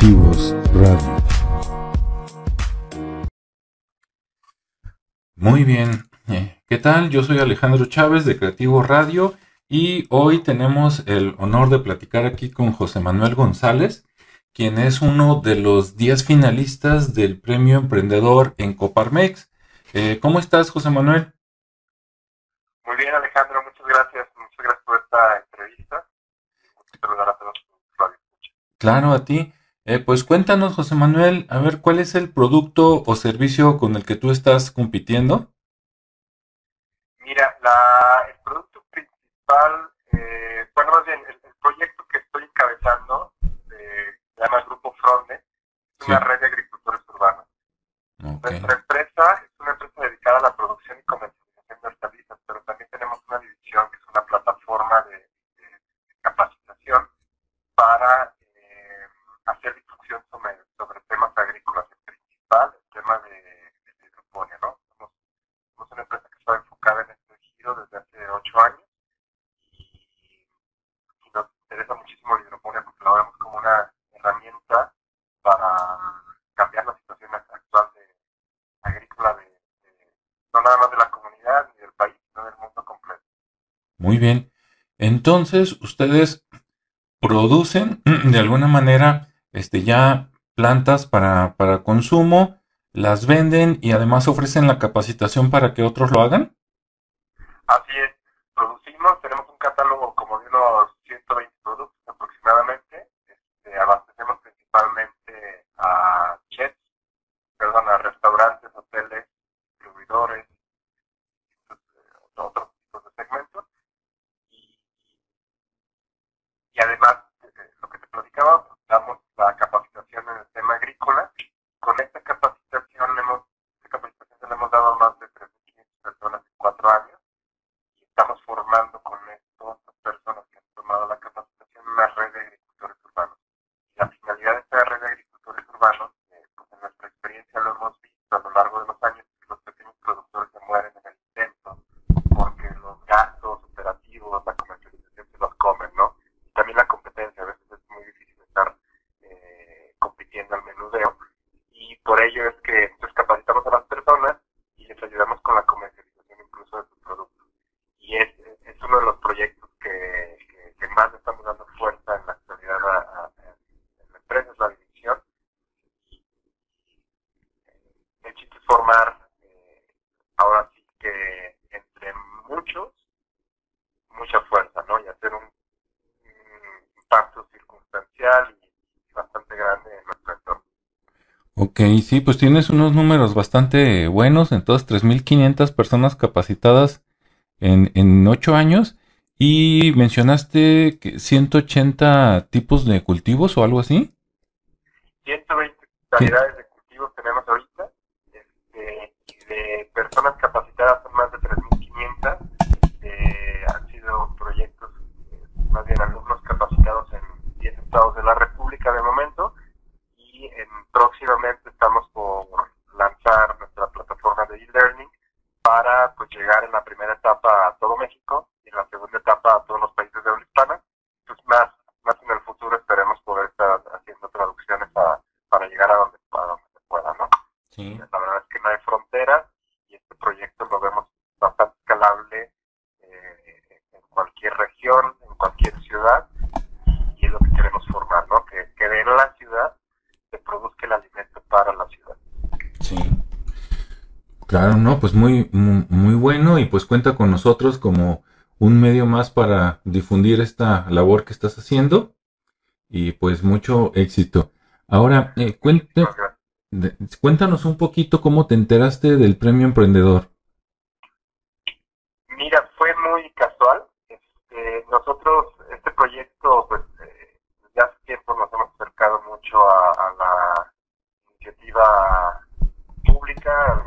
Creativos Radio. Muy bien, eh, ¿qué tal? Yo soy Alejandro Chávez de Creativo Radio y hoy tenemos el honor de platicar aquí con José Manuel González, quien es uno de los 10 finalistas del Premio Emprendedor en Coparmex. Eh, ¿Cómo estás, José Manuel? Muy bien, Alejandro, muchas gracias. Muchas gracias por esta entrevista. Saludar a todos. Claro, a ti. Eh, pues cuéntanos, José Manuel, a ver, ¿cuál es el producto o servicio con el que tú estás compitiendo? Mira, la, el producto principal, eh, bueno, más bien, el, el, proyecto que estoy encabezando eh, se llama Grupo Fronde, es Sí. una red de agricultores urbanos. Nuestra empresa es una empresa dedicada a la producción y comercialización de hortalizas, pero también tenemos una división que es una plataforma de, de- de capacitación para eh, hacer difusión sobre, sobre temas agrícolas, en principal el tema de, de hidroponía, ¿no? Somos, somos una empresa que está enfocada en este giro desde hace ocho años y, y nos interesa muchísimo la hidroponía porque la vemos como una herramienta para cambiar la situación actual de, agrícola de, de- no nada más de la comunidad ni del país, sino del mundo completo. Muy bien. Entonces, ustedes producen de alguna manera este, ya plantas para, para consumo, las venden y además ofrecen la capacitación para que otros lo hagan. Así es, producimos, tenemos un catálogo como de unos 120 productos aproximadamente, este, abastecemos principalmente a chefs, perdón, a restaurantes, hoteles, distribuidores, eh, otros tipos de segmentos. Y, y además, eh, lo que te platicaba, pues, damos la capacitación en el tema agrícola. Con esta capacitación, le hemos, esta capacitación se la hemos dado a más de 3.500 personas en cuatro años y estamos formando con esto estas personas que han tomado la capacitación una red de agricultores urbanos. Y la finalidad de esta red de agricultores urbanos, eh, pues en nuestra experiencia lo hemos visto a lo largo de los años, que los pequeños productores se mueren en el intento porque los gastos operativos, la comercialización se los comen, ¿no? Y también la competencia, a veces es muy difícil estar eh, compitiendo al menudeo y por ello es que entonces capacitamos a las personas y les ayudamos con la comercialización incluso de sus productos y es, es uno de los proyectos que, que, que más le estamos dando fuerza en la actualidad a, a- en la empresa, es la división. Y, eh, el chiste es formar, eh, ahora sí que entre muchos, mucha fuerza, ¿no? Y hacer un, un impacto circunstancial y, y bastante grande en nuestro entorno. Ok, sí, pues tienes unos números bastante buenos, entonces 3.500 personas capacitadas en, en 8 años y mencionaste que 180 tipos de cultivos o algo así. 120 variedades de cultivos tenemos ahorita este, y de personas capacitadas son más de 3.500. Eh, han sido proyectos, eh, más bien alumnos capacitados en 10 estados de la República de momento en, próximamente estamos por lanzar nuestra plataforma de e-learning para pues llegar en la primera etapa a todo México y en la segunda etapa a todos los países de habla hispana. Pues más, más en el futuro esperemos poder estar haciendo traducciones a- para llegar a donde, a donde se pueda, ¿no? Sí. La verdad es que no hay fronteras y este proyecto lo vemos bastante escalable eh, en cualquier región, en cualquier ciudad y es lo que queremos formar, ¿no? Que, que en la ciudad se produzca el alimento para la ciudad. Sí. Claro, no, pues muy, muy, muy bueno y pues cuenta con nosotros como un medio más para difundir esta labor que estás haciendo y pues mucho éxito. Ahora, eh, cuente- cuéntanos un poquito cómo te enteraste del premio emprendedor. Mira, fue muy casual. Este, nosotros, este proyecto, pues, eh, ya hace tiempo nos hemos acercado mucho a, la iniciativa pública, al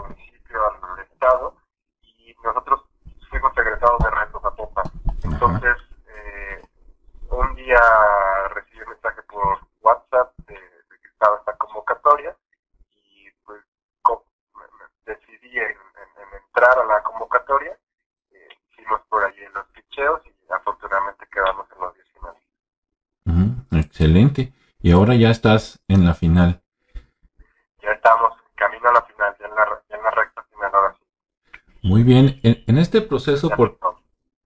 y nosotros fuimos egresados de Reto Zapopan. Entonces, eh, un día recibí un mensaje por WhatsApp de, de que estaba esta convocatoria y pues decidí en, en- en entrar a la convocatoria. Eh, hicimos por allí los ficheos y afortunadamente quedamos en los 10 finales. Ujú, excelente. y ahora ya estás en la final. Ya estamos camino a la final, ya en la, ya en la recta final ahora sí. Muy bien, en, en este proceso por...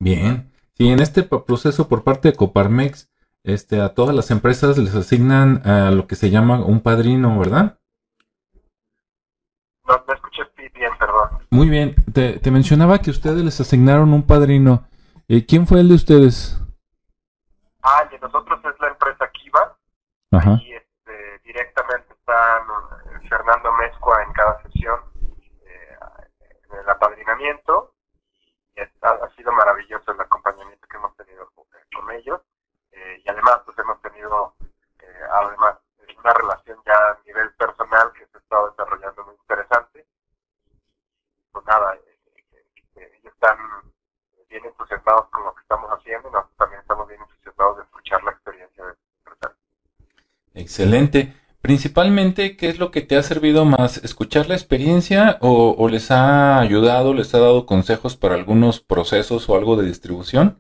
Bien, sí, en este proceso por parte de Coparmex, este, a todas las empresas les asignan a lo que se llama un padrino, ¿verdad? No, no escuché bien, perdón. Muy bien, te, te mencionaba que ustedes les asignaron un padrino. Eh, ¿Quién fue el de ustedes? Ah, de nosotros es la empresa Kiva Ajá. y este, directamente está eh, Fernando Mezcua en cada sesión eh, en el apadrinamiento y está- ha sido maravilloso el acompañamiento que hemos tenido con, con ellos eh, y además pues hemos tenido eh, además una relación ya a nivel personal que se ha estado desarrollando muy interesante pues nada eh, eh, eh, ellos están bien entusiasmados con lo que estamos haciendo y nosotros también estamos bien entusiasmados de escuchar la experiencia de los empresarios. Excelente. Principalmente, ¿qué es lo que te ha servido más? ¿Escuchar la experiencia o, les ha ayudado, les ha dado consejos para algunos procesos o algo de distribución?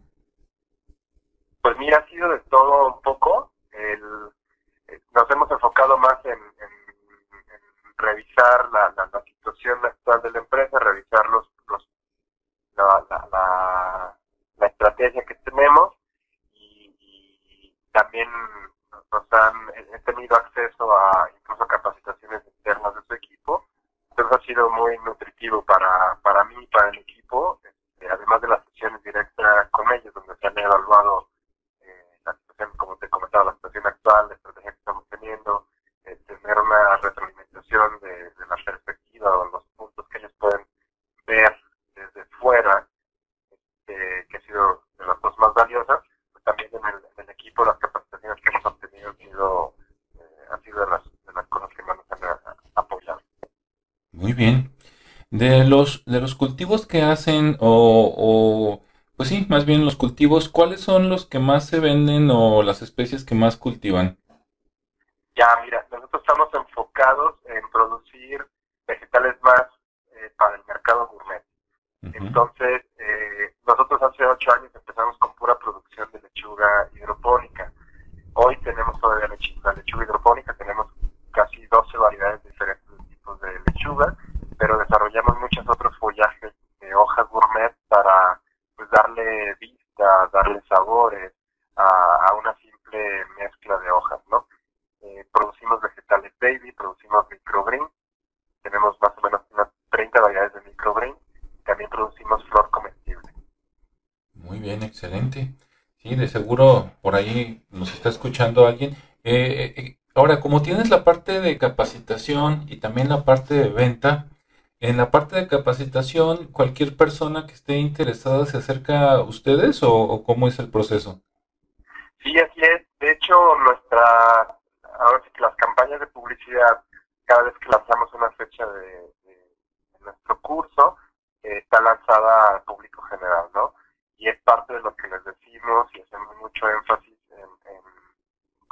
Pues mira, ha sido de todo un poco. El, eh, nos hemos enfocado más en, revisar la, la- la situación actual de la empresa, revisar los, los- la, la- la- estrategia que tenemos y también nos han he he tenido acceso a incluso capacitaciones internas de su equipo. Entonces ha sido muy nutritivo para, para mí y para el equipo, este, además de las sesiones directas con ellos, donde se han evaluado eh, la situación, como te comentaba, la situación actual, la estrategia que estamos teniendo, eh, tener una retroalimentación de, de la perspectiva o los puntos que ellos pueden ver desde fuera, este, que ha sido de las cosas más valiosas, pues también en el, en el equipo las capacitaciones que hemos obtenido han sido, eh, han sido de, las, de las cosas que más nos han a- apoyado. Muy bien. De los, de los cultivos que hacen, o, o, pues sí, más bien los cultivos, ¿cuáles son los que más se venden o las especies que más cultivan? Ya, mira, nosotros estamos enfocados en producir vegetales más eh, para el mercado gourmet. Entonces, eh, nosotros hace ocho años empezamos con pura producción de lechuga hidropónica. Hoy tenemos todavía lechuga, lechuga hidropónica, tenemos casi 12 variedades diferentes de tipos de lechuga, pero desarrollamos muchos otros follajes de hoja gourmet para pues darle vista, darle sabores a, a una simple mezcla de hojas, ¿no? Eh, producimos vegetales baby, producimos microgreen, tenemos más o menos unas 30 variedades de microgreen, también producimos flor comestible. Muy bien, excelente. Sí, de seguro por ahí nos escuchando alguien. Eh, eh, ahora, como tienes la parte de capacitación y también la parte de venta, en la parte de capacitación, cualquier persona que esté interesada se acerca a ustedes o, o cómo es el proceso? Sí, así es. De hecho, nuestra, ahora sí que las campañas de publicidad, cada vez que lanzamos una fecha de, nuestro curso, eh, está lanzada al público general, ¿no? Y es parte de lo que les decimos y hacemos mucho énfasis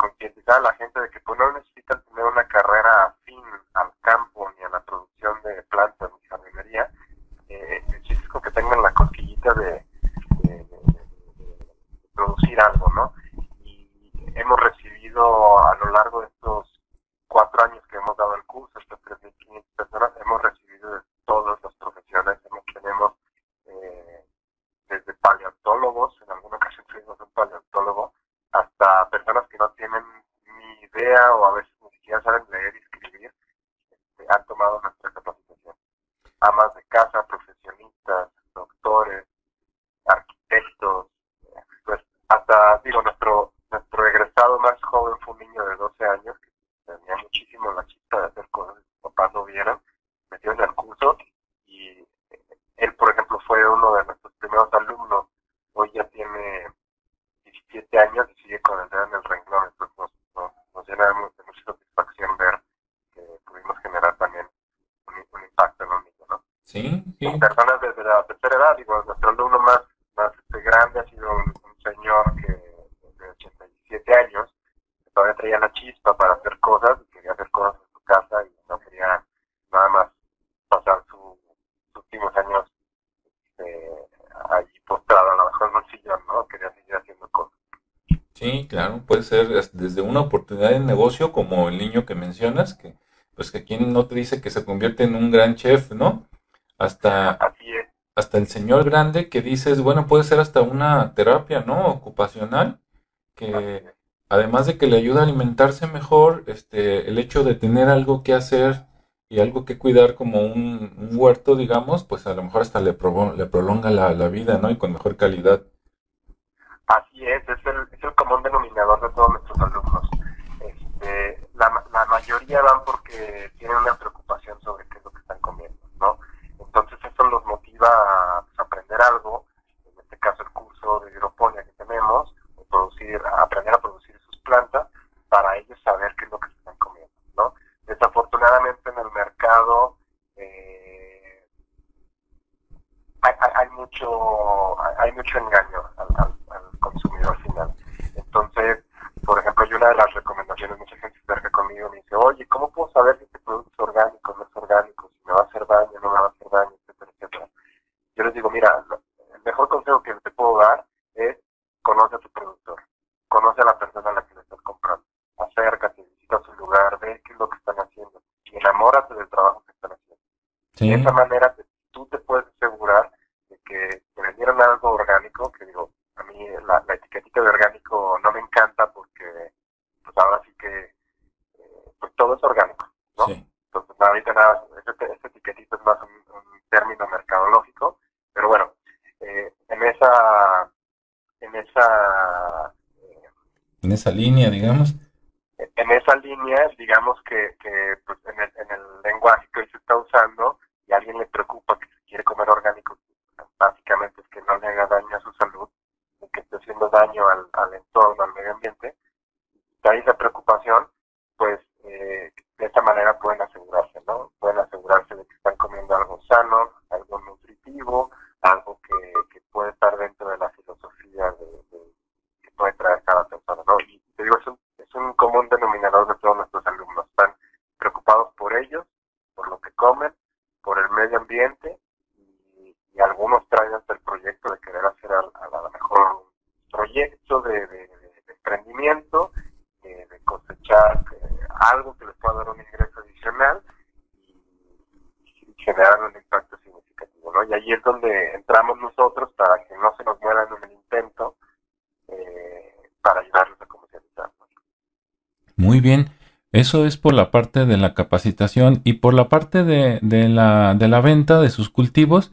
concientizar a la gente de que pues, no necesitan tener una carrera afín al campo ni a la producción de plantas ni jardinería. Eh, el chiste es con que tengan la cosquillita de, de- de- de- de producir algo, ¿no? y hemos recibido a lo largo de estos cuatro años que hemos dado el curso, estas 3.500 personas, hemos recibido de todas las profesiones, hemos, tenemos eh, desde paleontólogos, en alguna ocasión tuvimos un paleontólogo, hasta personas que no tienen ni idea o a veces ni siquiera saben leer y escribir, este, han tomado nuestra capacitación. Amas de casa, profesionistas, doctores, arquitectos, eh, pues hasta, digo, nuestro, nuestro egresado más joven fue un niño de 12 años que tenía muchísimo la chispa de hacer cosas que sus papás no vieron, metió en el curso y eh, él, por ejemplo, fue uno de nuestros primeros alumnos, hoy ya tiene 17 años y sigue con el dedo en el renglón, entonces nos, nos, nos llena de, mu- de mucha satisfacción ver que pudimos generar también un, un impacto en los niños, ¿no? Sí, sí. personas desde la tercera edad, digo, nuestro alumno más, más este, grande ha sido un, un señor que de 87 años, que todavía traía la chispa para hacer cosas y quería hacer cosas en su casa y no quería nada más pasar su- sus últimos años eh, allí postrado a lo mejor en un sillón, ¿no? Quería seguir haciendo cosas. Sí, claro, puede ser desde una oportunidad de negocio como el niño que mencionas, que pues que quien no te dice que se convierte en un gran chef, ¿no? Hasta, hasta el señor grande que dices, bueno, puede ser hasta una terapia, ¿no? Ocupacional, que además de que le ayuda a alimentarse mejor, este, el hecho de tener algo que hacer y algo que cuidar como un, huerto, digamos, pues a lo mejor hasta le, le prolonga la, la, vida, ¿no? Y con mejor calidad. Así es, es el, es el común denominador de todos nuestros alumnos. Este, la, la mayoría van porque tienen una preocupación sobre qué es lo que están comiendo, ¿no? Entonces eso los motiva a pues, aprender algo, en este caso el curso de hidroponía que tenemos, producir, aprender a producir sus plantas para ellos saber qué es lo que están comiendo, ¿no? Desafortunadamente en el mercado eh, hay, hay, mucho hay mucho engaño al, al, consumidor final. Entonces, por ejemplo, hay una de las recomendaciones, mucha gente se acerca conmigo y me dice, oye, ¿cómo puedo saber si este producto es orgánico, no es orgánico, si me va a hacer daño, no me va a hacer daño, etcétera, etcétera? Yo les digo, mira, el mejor consejo que te puedo dar es conoce a tu productor, conoce a la persona a la que le estás comprando, acércate, visita su lugar, ve qué es lo que están haciendo y enamórate del trabajo que están haciendo. De esa manera te puedes asegurar de que te vendieron algo orgánico, que digo, a mí la, la etiquetita de orgánico no me encanta porque pues ahora sí que eh, pues todo es orgánico, ¿no? Entonces ahorita nada, este, este, etiquetito es más un, término mercadológico, pero bueno, eh, en esa en esa en esa línea, digamos. En esa línea, digamos que, que pues en, el, en el lenguaje que hoy se está usando y a alguien le preocupa que se quiere comer orgánico, básicamente es que no le haga daño a su salud, ni que esté haciendo daño al, entorno, al medio ambiente. De ahí la preocupación, pues eh, de esta manera pueden asegurarse, ¿no? Pueden asegurarse de que están comiendo algo sano, algo nutritivo, algo que, que puede estar dentro de la filosofía de, traer cada persona, ¿no? Y te digo, es un, es un común denominador de todos nuestros alumnos. Están preocupados por ellos, por lo que comen, por el medio ambiente y, y algunos traen hasta el proyecto de querer hacer a, a lo mejor proyecto de, de emprendimiento, de, de cosechar eh, algo que les pueda dar un ingreso adicional y, y generar un impacto significativo, ¿no? Y ahí es donde entramos nosotros para que no se nos mueran en el intento eh, para ayudarlos a comercializar. Muy bien. Eso es por la parte de la capacitación y por la parte de, de, la, de la, venta de sus cultivos.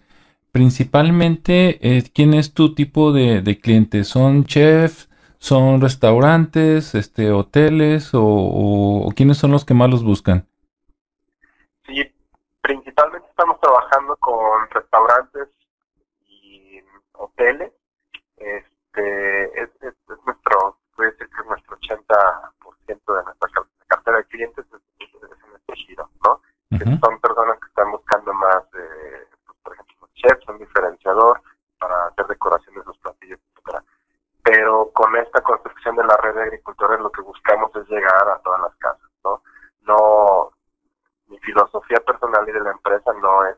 Principalmente, eh, ¿quién es tu tipo de, de cliente? ¿Son chefs? ¿Son restaurantes, este, hoteles o, quiénes son los que más los buscan? Sí, principalmente estamos trabajando con restaurantes y hoteles. Este es, es, es nuestro, puede ser que es nuestro 80% de nuestra de clientes es, es, en este giro, ¿no? Uh -huh. Son personas que están buscando más, eh, pues, por ejemplo, chefs, un diferenciador para hacer decoración de sus platillos, etcétera pero con esta construcción de la red de agricultores lo que buscamos es llegar a todas las casas, ¿no? No, mi filosofía personal y de la empresa no es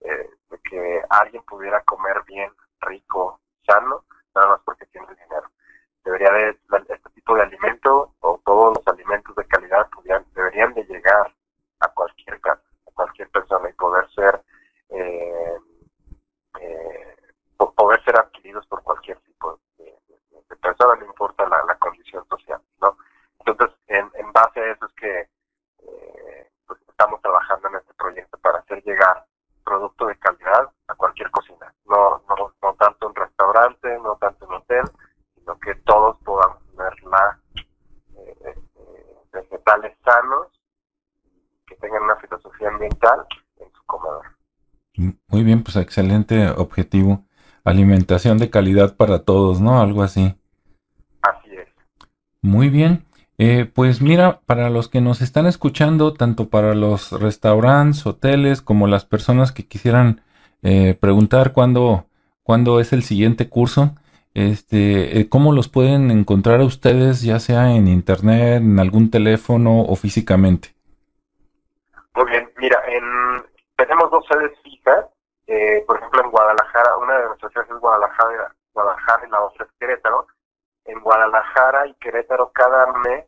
eh, de que alguien pudiera comer bien, rico, sano, nada más porque tiene dinero. Debería de, este tipo de alimento o todos los alimentos de calidad pudieran, deberían de llegar a cualquier casa, a cualquier persona y poder ser eh, eh, poder ser adquiridos por cualquier tipo de, de persona, no importa la, la, condición social, ¿no? Entonces, en, en base a eso es que eh, pues estamos trabajando en este proyecto para hacer llegar producto de calidad a cualquier cocina, no, no, no tanto en restaurante, no tanto en hotel, sino que todos podamos tener la eh, eh, vegetales sanos que tengan una filosofía ambiental en su comedor. Muy bien, pues excelente objetivo alimentación de calidad para todos, ¿no? Algo así. Así es. Muy bien. Eh, pues mira, para los que nos están escuchando, tanto para los restaurantes, hoteles, como las personas que quisieran eh, preguntar cuándo, cuándo es el siguiente curso, este, eh, ¿cómo los pueden encontrar ustedes, ya sea en internet, en algún teléfono o físicamente? Muy bien, mira, en, tenemos dos sedes fijas eh, por ejemplo, en Guadalajara, una de nuestras sedes es Guadalajara, Guadalajara y la otra es Querétaro. en Guadalajara y Querétaro cada mes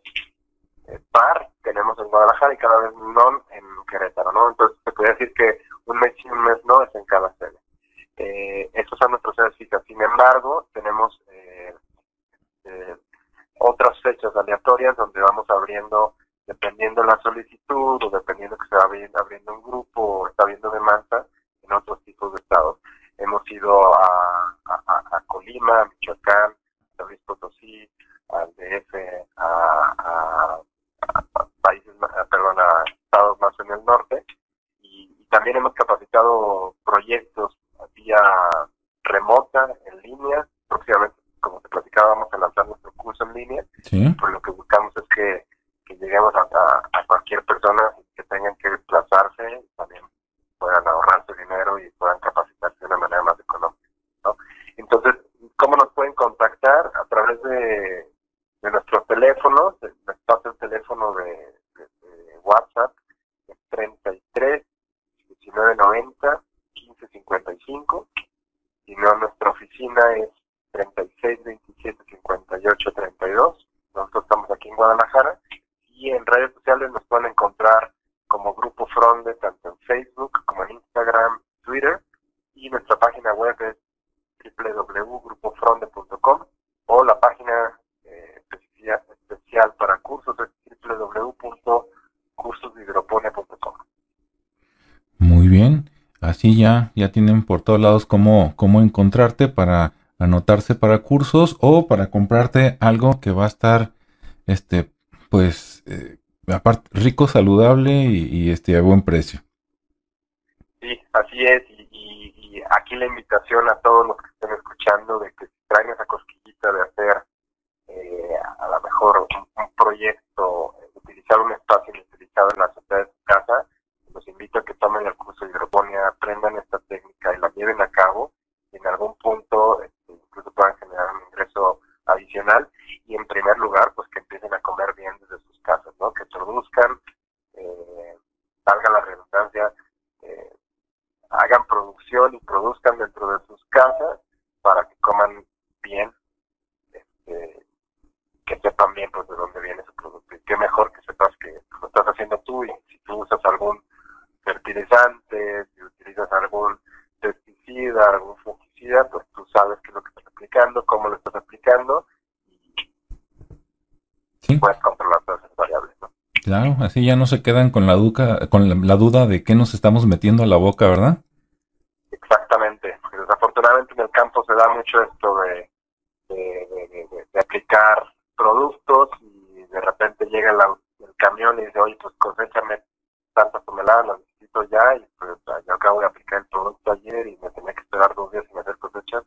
eh, par tenemos en Guadalajara y cada vez no en Querétaro, ¿no? Entonces se puede decir que un mes y un mes no es en cada sede. Eh, estos son nuestros sedes fijas. Sin embargo, tenemos eh, eh, otras fechas aleatorias donde vamos abriendo, dependiendo la solicitud o dependiendo que se va abriendo un grupo o está habiendo demanda en otros tipos de estados. Hemos ido a, a, Colima, a Michoacán, a Luis Potosí, al DF, a, países, perdón, a estados más en el norte y, también hemos capacitado proyectos vía remota, en línea, próximamente, como te platicaba, vamos a lanzar nuestro curso en línea, ¿Sí? pues lo que buscamos es que, que lleguemos a, a, cualquier persona que tengan que desplazarse y también puedan ahorrar su dinero y puedan capacitarse de una manera más económica. ¿no? Entonces, ¿cómo nos pueden contactar? A través de, de nuestros teléfonos, les paso el teléfono de, de, de WhatsApp, 33 1990 1555 y no nuestra oficina es 36 27 58 32 nosotros estamos aquí en Guadalajara y en redes sociales nos pueden encontrar como Grupo Fronde tanto en Facebook como en Instagram, Twitter y nuestra página web es www.grupofronde.com o la página eh, especial para cursos es www.cursosdihidroponía.com Muy bien, así ya, ya tienen por todos lados cómo, cómo encontrarte para anotarse para cursos o para comprarte algo que va a estar, este, pues, eh, aparte, rico, saludable y, este, a buen precio. Sí, así es. Y, aquí la invitación a todos los que estén escuchando de que traen esa cosquillita de hacer eh, a lo mejor un, proyecto, utilizar un espacio inutilizado en la sociedad de su casa, los invito a que tomen el curso de hidroponía, aprendan esta técnica y la lleven a cabo y en algún punto este, incluso puedan generar un ingreso adicional y en primer lugar pues que empiecen a comer bien desde sus casas, ¿no? Que produzcan, eh, salga la redundancia, eh, hagan producción y produzcan dentro de sus casas para que coman bien, este, que sepan bien pues de dónde viene su producto y qué mejor que sepas que lo estás haciendo tú y si tú usas algún fertilizante, si utilizas algún pesticida, algún fungicida, pues tú sabes qué es lo que estás aplicando, cómo lo estás aplicando y puedes controlar todas esas variables. ¿no? Claro, así ya no se quedan con la, duda, con la, duda de qué nos estamos metiendo a la boca, ¿verdad? Exactamente, porque desafortunadamente en el campo se da mucho esto de, de, aplicar productos y de repente llega el camión y dice, oye, pues cosechame tantas toneladas, ya y pues yo acabo de aplicar el producto ayer y me tenía que esperar dos días sin hacer cosechas,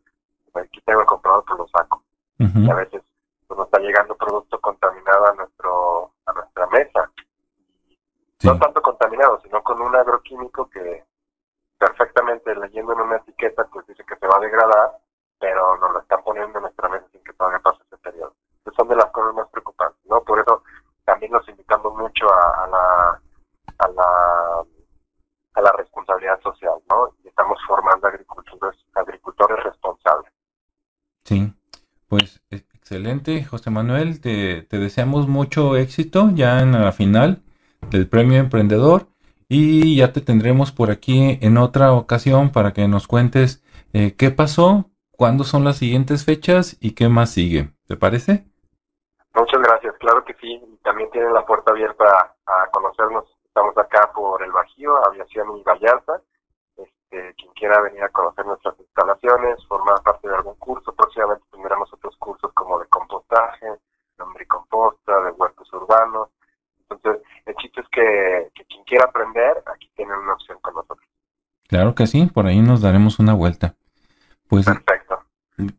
pues aquí tengo el comprador, pues lo Y a veces pues, nos está llegando producto contaminado a nuestro a nuestra mesa. No tanto contaminado, sino con un agroquímico que perfectamente leyendo en una etiqueta pues dice que se va a degradar, pero nos lo están poniendo en nuestra mesa sin que todavía pase ese periodo. Esas son de las cosas más preocupantes, ¿no? Por eso también nos invitamos mucho a la a la a la responsabilidad social, ¿no? Y estamos formando agricultores responsables. Sí, pues José Manuel. Te, deseamos mucho éxito ya en la final del Premio Emprendedor y ya te tendremos por aquí en otra ocasión para que nos cuentes eh, qué pasó, cuándo son las siguientes fechas y qué más sigue. ¿Te parece? Muchas gracias, claro que sí. También tienen la puerta abierta a conocernos Estamos acá por el Bajío, Aviación y Vallarta. Quien quiera venir a conocer nuestras instalaciones, formar parte de algún curso, próximamente tendremos otros cursos como de compostaje, lombricomposta, de huertos urbanos. Entonces, el chiste es que, quien quiera aprender, aquí tienen una opción con nosotros. Claro que sí, por ahí nos daremos una vuelta. Pues, Perfecto.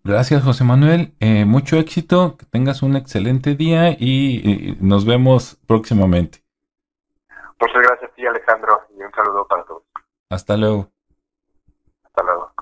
Gracias, José Manuel. Eh, mucho éxito, que tengas un excelente día y nos vemos próximamente. Muchas gracias a ti, Alejandro, y un saludo para todos. Hasta luego. Hasta luego.